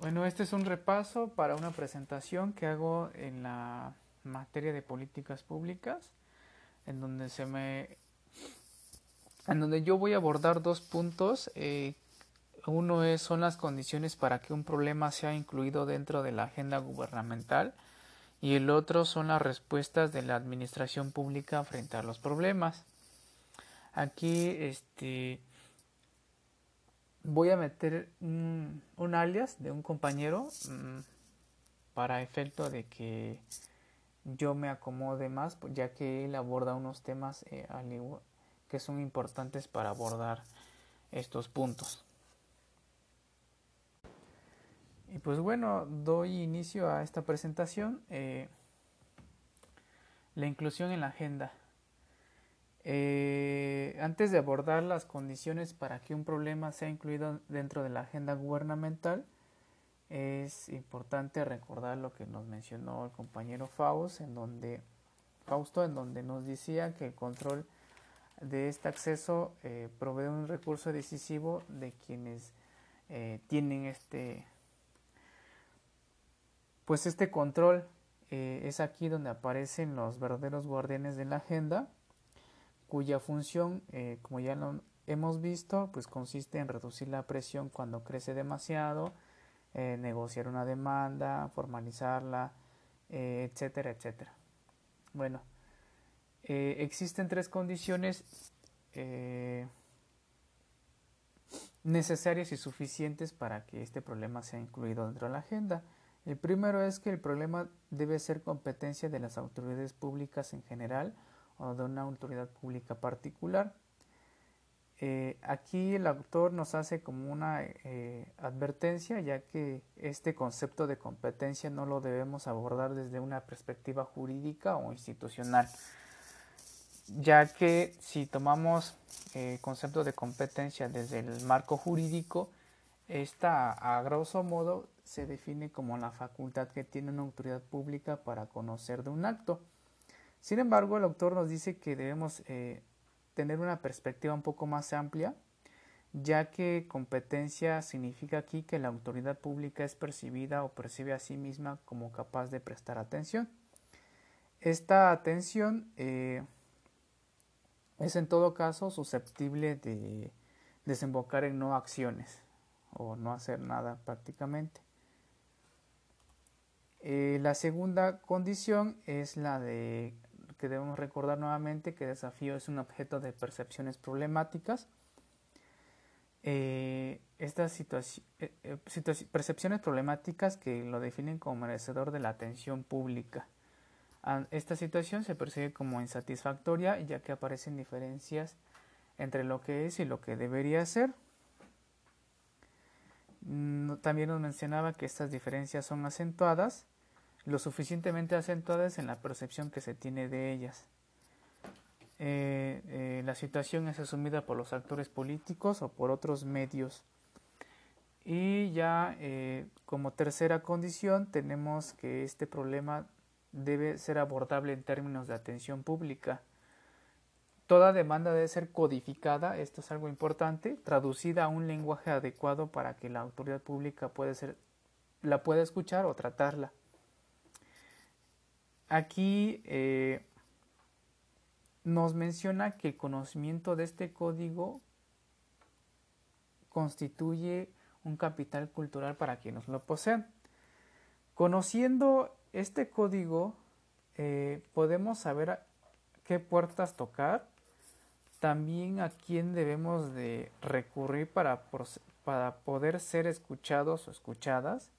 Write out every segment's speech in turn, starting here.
Bueno, este es un repaso para una presentación que hago en la materia de políticas públicas, en donde se me, en donde yo voy a abordar dos puntos. Eh, uno es son las condiciones para que un problema sea incluido dentro de la agenda gubernamental y el otro son las respuestas de la administración pública frente a los problemas. Aquí, este voy a meter un, alias de un compañero mm, para efecto de que yo me acomode más, pues, ya que él aborda unos temas eh, que son importantes para abordar estos puntos. Y pues bueno, doy inicio a esta presentación. Eh, la inclusión en la agenda. Eh, antes de abordar las condiciones para que un problema sea incluido dentro de la agenda gubernamental, es importante recordar lo que nos mencionó el compañero Faust, en donde, Fausto, en donde nos decía que el control de este acceso eh, provee un recurso decisivo de quienes eh, tienen este, pues este control. es aquí donde aparecen los verdaderos guardianes de la agenda cuya función, eh, como ya lo hemos visto, pues consiste en reducir la presión cuando crece demasiado, eh, negociar una demanda, formalizarla, eh, etcétera, etcétera. Bueno, existen tres condiciones necesarias y suficientes para que este problema sea incluido dentro de la agenda. El primero es que el problema debe ser competencia de las autoridades públicas en general, o de una autoridad pública particular. Eh, aquí el autor nos hace como una eh, advertencia, ya que este concepto de competencia no lo debemos abordar desde una perspectiva jurídica o institucional, ya que si tomamos el concepto de competencia desde el marco jurídico, esta a grosso modo se define como la facultad que tiene una autoridad pública para conocer de un acto. Sin embargo, el autor nos dice que debemos eh, tener una perspectiva un poco más amplia, ya que competencia significa aquí que la autoridad pública es percibida o percibe a sí misma como capaz de prestar atención. Esta atención eh, es en todo caso susceptible de desembocar en no acciones o no hacer nada prácticamente. Eh, la segunda condición es la de que debemos recordar nuevamente que desafío es un objeto de percepciones problemáticas. Eh, estas eh, eh, percepciones problemáticas que lo definen como merecedor de la atención pública. Esta situación se percibe como insatisfactoria ya que aparecen diferencias entre lo que es y lo que debería ser. Mm, también nos mencionaba que estas diferencias son acentuadas lo suficientemente acentuadas en la percepción que se tiene de ellas. Eh, eh, la situación es asumida por los actores políticos o por otros medios. Y ya eh, como tercera condición tenemos que este problema debe ser abordable en términos de atención pública. Toda demanda debe ser codificada, esto es algo importante, traducida a un lenguaje adecuado para que la autoridad pública ser, la pueda escuchar o tratarla. Aquí eh, nos menciona que el conocimiento de este código constituye un capital cultural para quienes lo poseen. Conociendo este código, eh, podemos saber qué puertas tocar, también a quién debemos de recurrir para, para poder ser escuchados o escuchadas,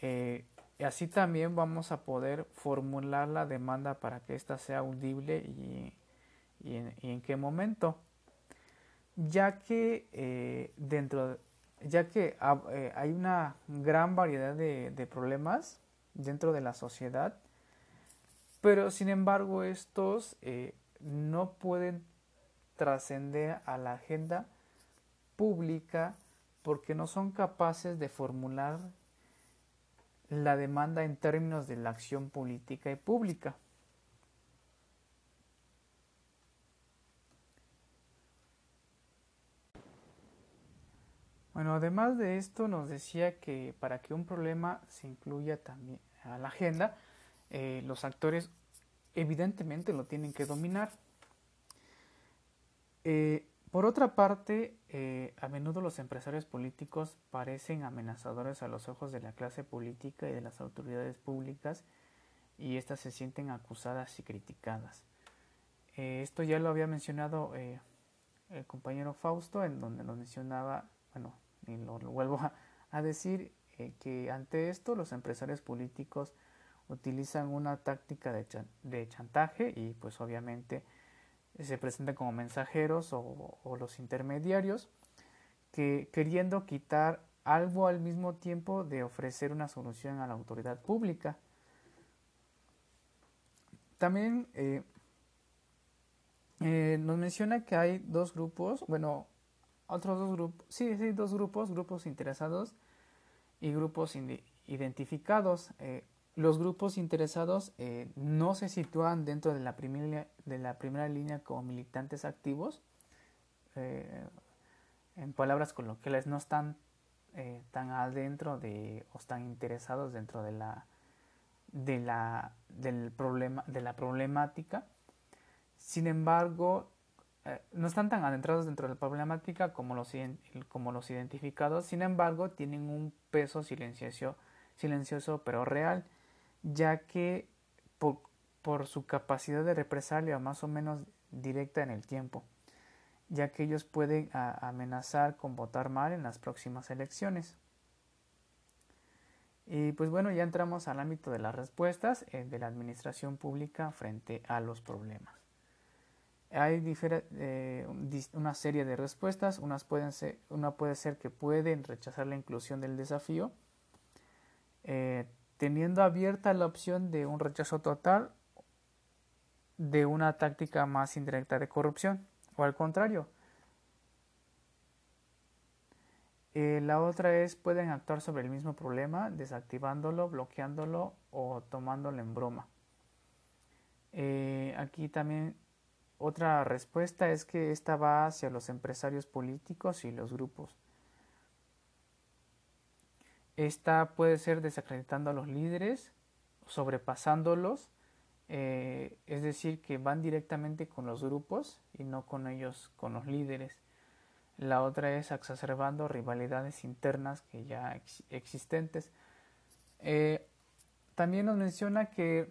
eh, y así también vamos a poder formular la demanda para que ésta sea audible y, en, qué momento. Ya que eh, dentro ya que eh, hay una gran variedad de, problemas dentro de la sociedad, pero sin embargo estos eh, no pueden trascender a la agenda pública porque no son capaces de formular la demanda en términos de la acción política y pública. Bueno, además de esto nos decía que para que un problema se incluya también a la agenda, eh, los actores evidentemente lo tienen que dominar. Eh, por otra parte, eh, a menudo los empresarios políticos parecen amenazadores a los ojos de la clase política y de las autoridades públicas y éstas se sienten acusadas y criticadas. Eh, esto ya lo había mencionado eh, el compañero Fausto, en donde nos mencionaba, bueno, y lo, vuelvo a, decir, que ante esto los empresarios políticos utilizan una táctica de, de chantaje y pues obviamente se presentan como mensajeros o, los intermediarios que queriendo quitar algo al mismo tiempo de ofrecer una solución a la autoridad pública. También eh, eh, nos menciona que hay dos grupos, bueno, otros dos grupos, sí, sí, dos grupos, grupos interesados y grupos identificados. Eh, los grupos interesados eh, no se sitúan dentro de la, primera, de la primera línea como militantes activos. Eh, en palabras coloquiales, no están eh, tan adentro de, o están interesados dentro de la, de la, del problema, de la problemática. Sin embargo, no están tan adentrados dentro de la problemática como los, como los identificados. Sin embargo, tienen un peso silencioso, silencioso pero real ya que por, su capacidad de represalia más o menos directa en el tiempo, ya que ellos pueden amenazar con votar mal en las próximas elecciones. Y pues bueno, ya entramos al ámbito de las respuestas eh, de la administración pública frente a los problemas. Hay eh, una serie de respuestas, unas pueden ser, una puede ser que pueden rechazar la inclusión del desafío, eh, teniendo abierta la opción de un rechazo total de una táctica más indirecta de corrupción, o al contrario. Eh, la otra es pueden actuar sobre el mismo problema, desactivándolo, bloqueándolo o tomándolo en broma. Eh, aquí también otra respuesta es que esta va hacia los empresarios políticos y los grupos. Esta puede ser desacreditando a los líderes, sobrepasándolos, eh, es decir, que van directamente con los grupos y no con ellos, con los líderes. La otra es exacerbando rivalidades internas que ya existentes. Eh, también nos menciona que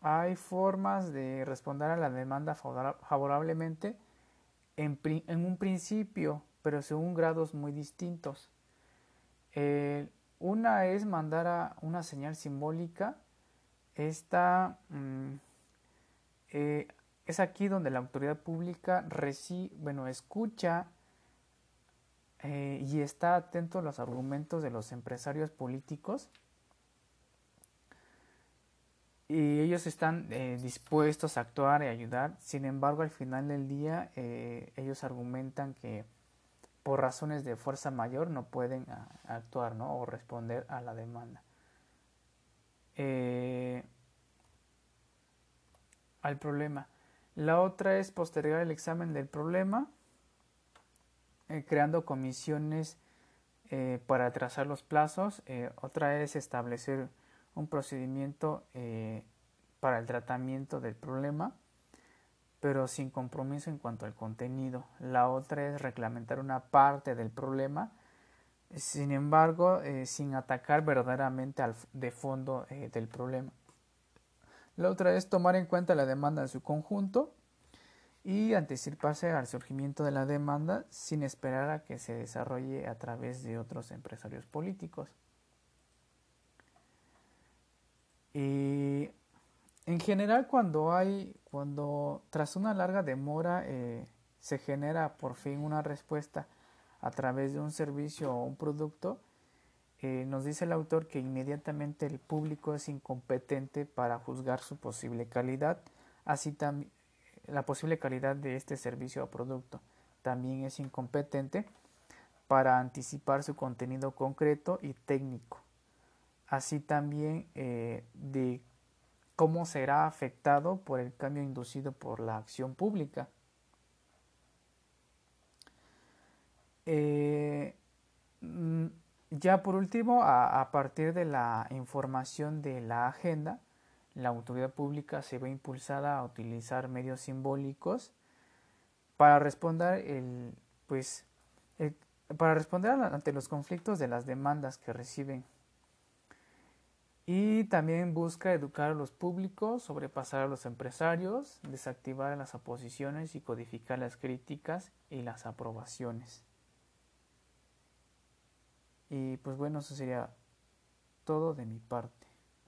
hay formas de responder a la demanda favorablemente en, en un principio, pero según grados muy distintos. Eh, una es mandar una señal simbólica. Esta mm, eh, es aquí donde la autoridad pública recibe, bueno, escucha eh, y está atento a los argumentos de los empresarios políticos y ellos están dispuestos a actuar y ayudar. Sin embargo, al final del día, ellos argumentan que por razones de fuerza mayor no pueden ah, actuar ¿no? o responder a la demanda. Eh, al problema. La otra es postergar el examen del problema, eh, creando comisiones eh, para atrasar los plazos. otra es establecer un procedimiento para el tratamiento del problema pero sin compromiso en cuanto al contenido. La otra es reglamentar una parte del problema, sin embargo, eh, sin atacar verdaderamente al de fondo eh, del problema. La otra es tomar en cuenta la demanda en su conjunto y anticiparse al surgimiento de la demanda sin esperar a que se desarrolle a través de otros empresarios políticos. Y en general, cuando hay, cuando tras una larga demora eh, se genera por fin una respuesta a través de un servicio o un producto, eh, nos dice el autor que inmediatamente el público es incompetente para juzgar su posible calidad, así también la posible calidad de este servicio o producto. También es incompetente para anticipar su contenido concreto y técnico, así también eh, de cómo será afectado por el cambio inducido por la acción pública. Eh, mm, ya por último, a, partir de la información de la agenda, la autoridad pública se ve impulsada a utilizar medios simbólicos para responder el, pues, para responder ante los conflictos de las demandas que reciben. Y también busca educar a los públicos, sobrepasar a los empresarios, desactivar las oposiciones y codificar las críticas y las aprobaciones. Y pues bueno, eso sería todo de mi parte.